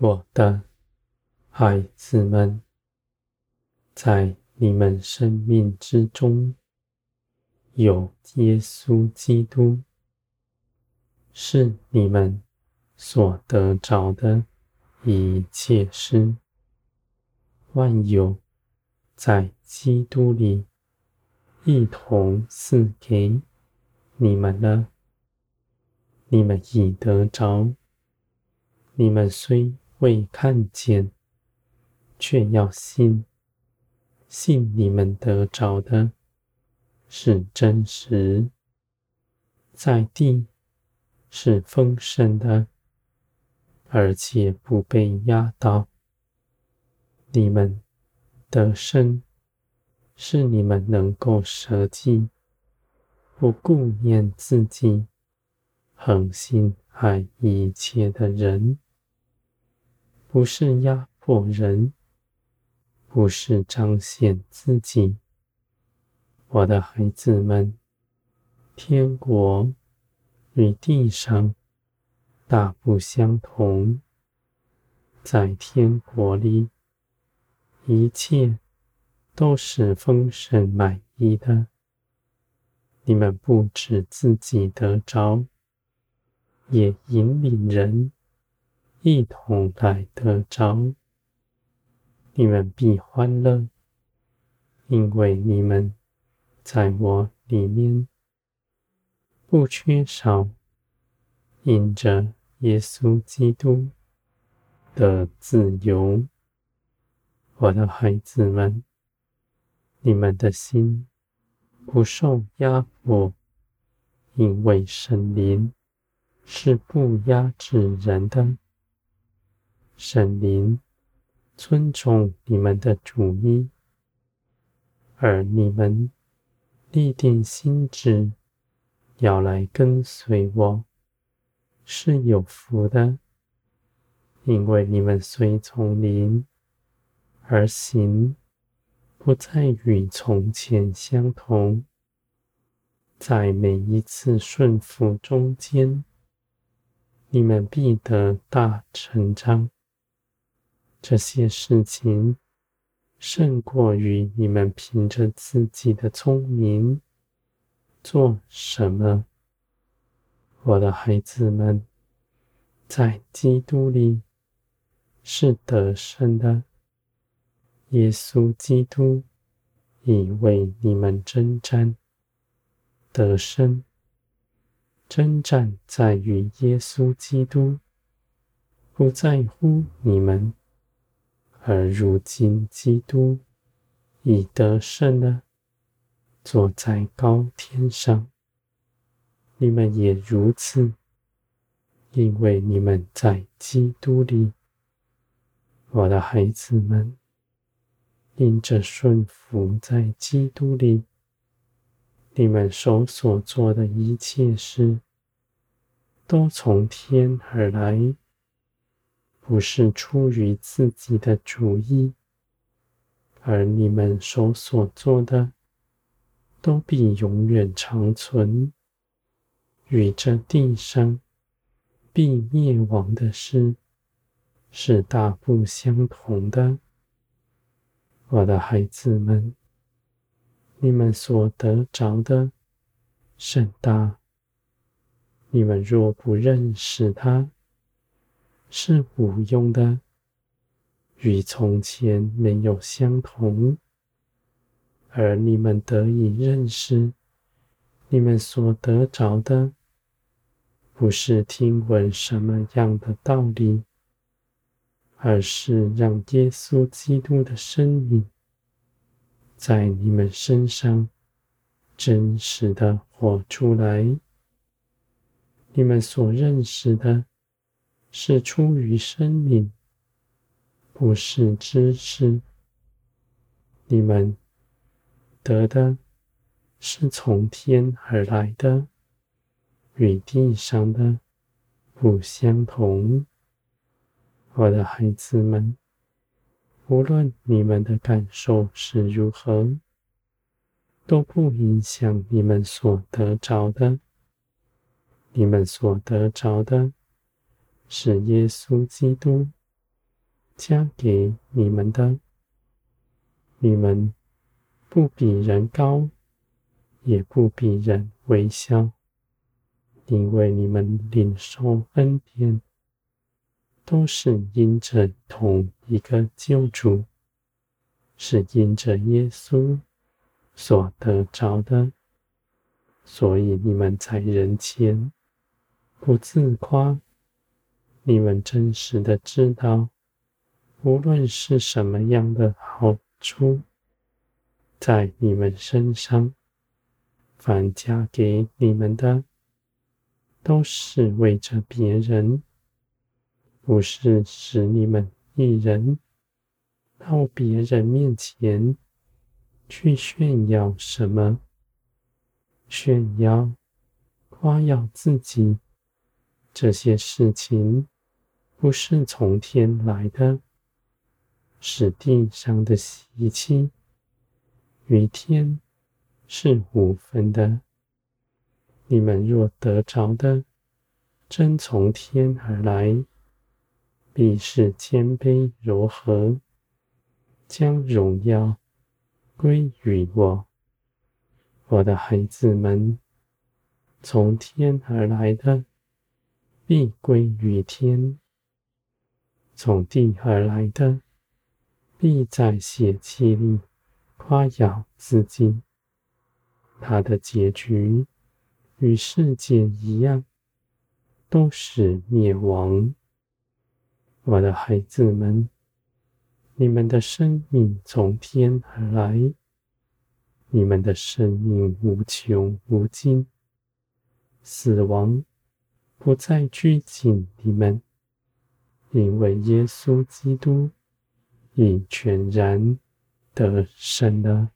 我的孩子们，在你们生命之中有耶稣基督，是你们所得着的一切事。万有在基督里一同赐给你们了，你们已得着。你们虽未看见，却要信，信你们得着的是真实，在地是丰盛的，而且不被压倒。你们得胜，是你们能够舍弃，不顾念自己，恒心爱一切的人。不是压迫人，不是彰显自己。我的孩子们，天国与地上大不相同。在天国里，一切都是丰盛满意的。你们不止自己得着，也引领人。一同来得着，你们必欢乐，因为你们在我里面不缺少，因着耶稣基督的自由。我的孩子们，你们的心不受压迫，因为圣灵是不压制人的。神灵尊重你们的主意，而你们立定心志要来跟随我，是有福的，因为你们随从灵而行，不再与从前相同。在每一次顺服中间，你们必得大成长。这些事情胜过于你们凭着自己的聪明做什么。我的孩子们，在基督里是得胜的。耶稣基督已为你们征战，得胜。征战在于耶稣基督，不在乎你们。而如今，基督已得胜了，坐在高天上。你们也如此，因为你们在基督里。我的孩子们，因着顺服在基督里，你们手所做的一切事，都从天而来。不是出于自己的主意，而你们手所做的，都必永远长存，与这地上必灭亡的事是大不相同的。我的孩子们，你们所得着的甚大，你们若不认识他，是无用的，与从前没有相同，而你们得以认识，你们所得着的，不是听闻什么样的道理，而是让耶稣基督的生命在你们身上真实的活出来。你们所认识的。是出于生命，不是知识。你们得的是从天而来的，与地上的不相同。我的孩子们，无论你们的感受是如何，都不影响你们所得着的。你们所得着的。是耶稣基督加给你们的。你们不比人高，也不比人微小，因为你们领受恩典，都是因着同一个救主，是因着耶稣所得着的。所以你们在人前不自夸，你们真实的知道，无论是什么样的好。处在你们身上，凡加给你们的，都是为着别人，不是使你们一人到别人面前去炫耀什么，炫耀、夸耀自己，这些事情不是从天来的。是地上的习气与天是无分的。你们若得着的真从天而来，必是谦卑柔和，将荣耀归于我。我的孩子们，从天而来的必归于天，从地而来的。必在血气里夸耀自己，他的结局与世界一样，都是灭亡。我的孩子们，你们的生命从天而来，你们的生命无穷无尽，死亡不再拘禁你们，因为耶稣基督。已全然得胜了。